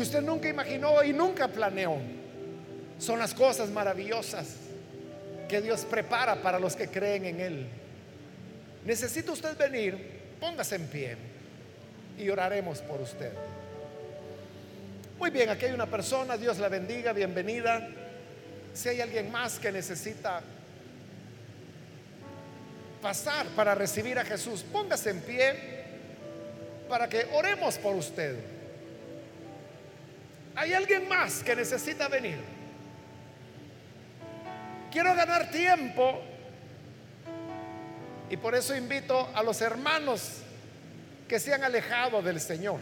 usted nunca imaginó y nunca planeó. Son las cosas maravillosas que Dios prepara para los que creen en Él. Necesita usted venir, póngase en pie y oraremos por usted. Muy bien, aquí hay una persona, Dios la bendiga, bienvenida. Si hay alguien más que necesita pasar para recibir a Jesús, póngase en pie para que oremos por usted. ¿Hay alguien más que necesita venir? Quiero ganar tiempo y por eso invito a los hermanos que se han alejado del Señor.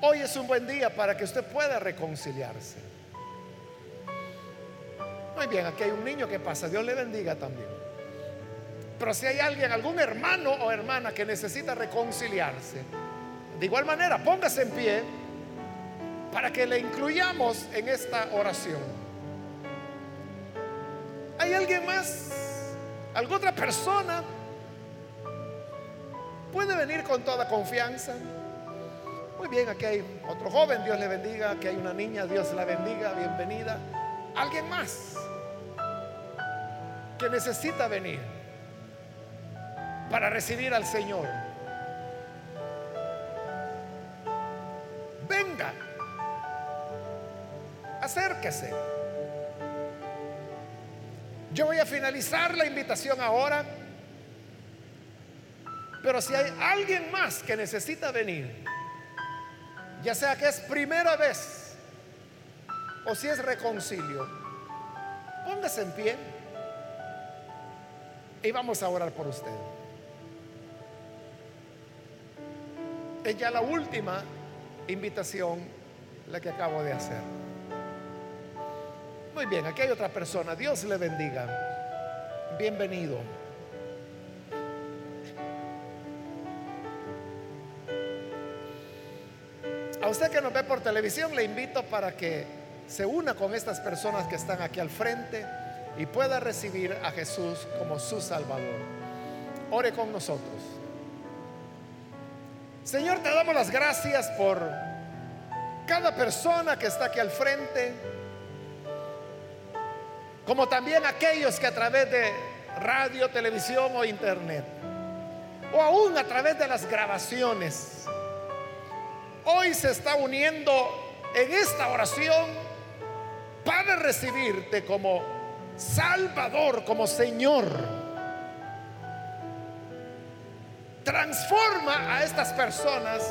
Hoy es un buen día para que usted pueda reconciliarse. Muy bien, aquí hay un niño que pasa, Dios le bendiga también. Pero si hay alguien, algún hermano o hermana que necesita reconciliarse, de igual manera, póngase en pie para que le incluyamos en esta oración. ¿Hay alguien más? ¿Alguna otra persona? Puede venir con toda confianza. Muy bien, aquí hay otro joven, Dios le bendiga. Aquí hay una niña, Dios la bendiga, bienvenida. ¿Alguien más que necesita venir para recibir al Señor? Venga, acérquese. Yo voy a finalizar la invitación ahora, pero si hay alguien más que necesita venir, ya sea que es primera vez o si es reconcilio, póngase en pie y vamos a orar por usted. Es la última invitación la que acabo de hacer. Muy bien, aquí hay otra persona. Dios le bendiga. Bienvenido. A usted que nos ve por televisión le invito para que se una con estas personas que están aquí al frente y pueda recibir a Jesús como su Salvador. Ore con nosotros. Señor, te damos las gracias por cada persona que está aquí al frente, como también aquellos que a través de radio, televisión o internet, o aún a través de las grabaciones, hoy se está uniendo en esta oración para recibirte como Salvador, como Señor. Transforma a estas personas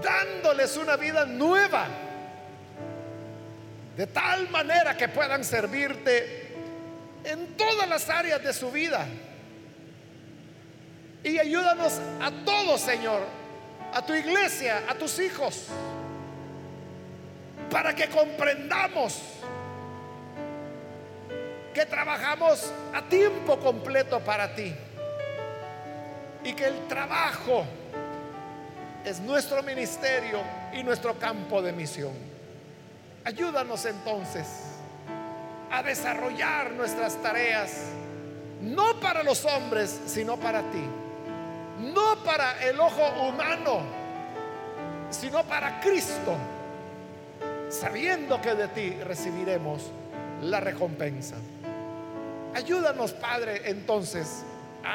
dándoles una vida nueva, de tal manera que puedan servirte en todas las áreas de su vida. Y ayúdanos a todos, Señor, a tu iglesia, a tus hijos, para que comprendamos que trabajamos a tiempo completo para ti y que el trabajo es nuestro ministerio y nuestro campo de misión. Ayúdanos entonces a desarrollar nuestras tareas, no para los hombres, sino para ti no para el ojo humano, sino para Cristo, sabiendo que de ti recibiremos la recompensa. Ayúdanos, Padre, entonces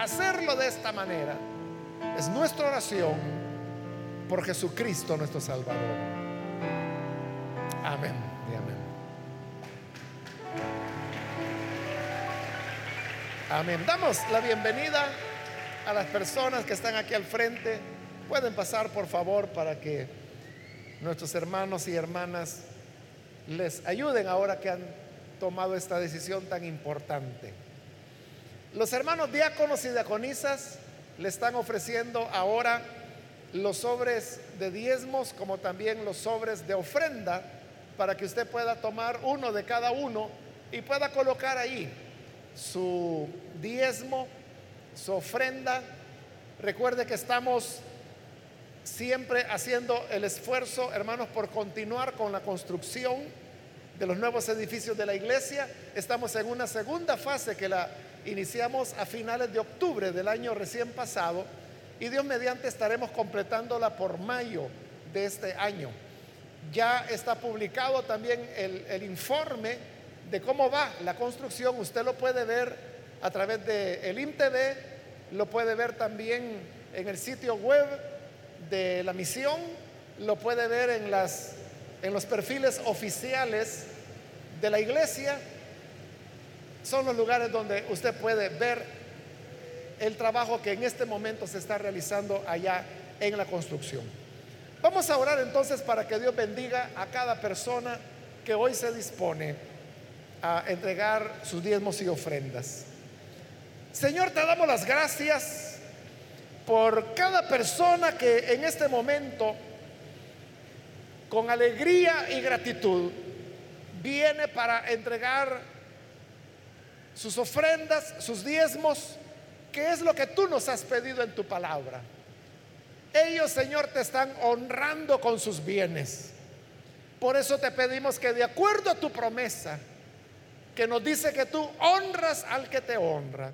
hacerlo de esta manera. Es nuestra oración por Jesucristo nuestro Salvador. Amén y amén. Amén. Damos la bienvenida a las personas que están aquí al frente. Pueden pasar, por favor, para que nuestros hermanos y hermanas les ayuden ahora que han tomado esta decisión tan importante. Los hermanos diáconos y diaconisas le están ofreciendo ahora los sobres de diezmos como también los sobres de ofrenda para que usted pueda tomar uno de cada uno y pueda colocar ahí su diezmo su ofrenda. Recuerde que estamos siempre haciendo el esfuerzo, hermanos, por continuar con la construcción de los nuevos edificios de la iglesia. Estamos en una segunda fase que la iniciamos a finales de octubre del año recién pasado y Dios mediante estaremos completándola por mayo de este año. Ya está publicado también el, informe de cómo va la construcción. Usted lo puede ver a través de IMTV, lo puede ver también en el sitio web de la misión lo puede ver en los perfiles oficiales de la iglesia. Son los lugares donde usted puede ver el trabajo que en este momento se está realizando allá en la construcción. Vamos a orar entonces para que Dios bendiga a cada persona que hoy se dispone a entregar sus diezmos y ofrendas. Señor, te damos las gracias por cada persona que en este momento, con alegría y gratitud, viene para entregar sus ofrendas, sus diezmos, que es lo que tú nos has pedido en tu palabra. Ellos, Señor, te están honrando con sus bienes. Por eso te pedimos que de acuerdo a tu promesa, que nos dice que tú honras al que te honra,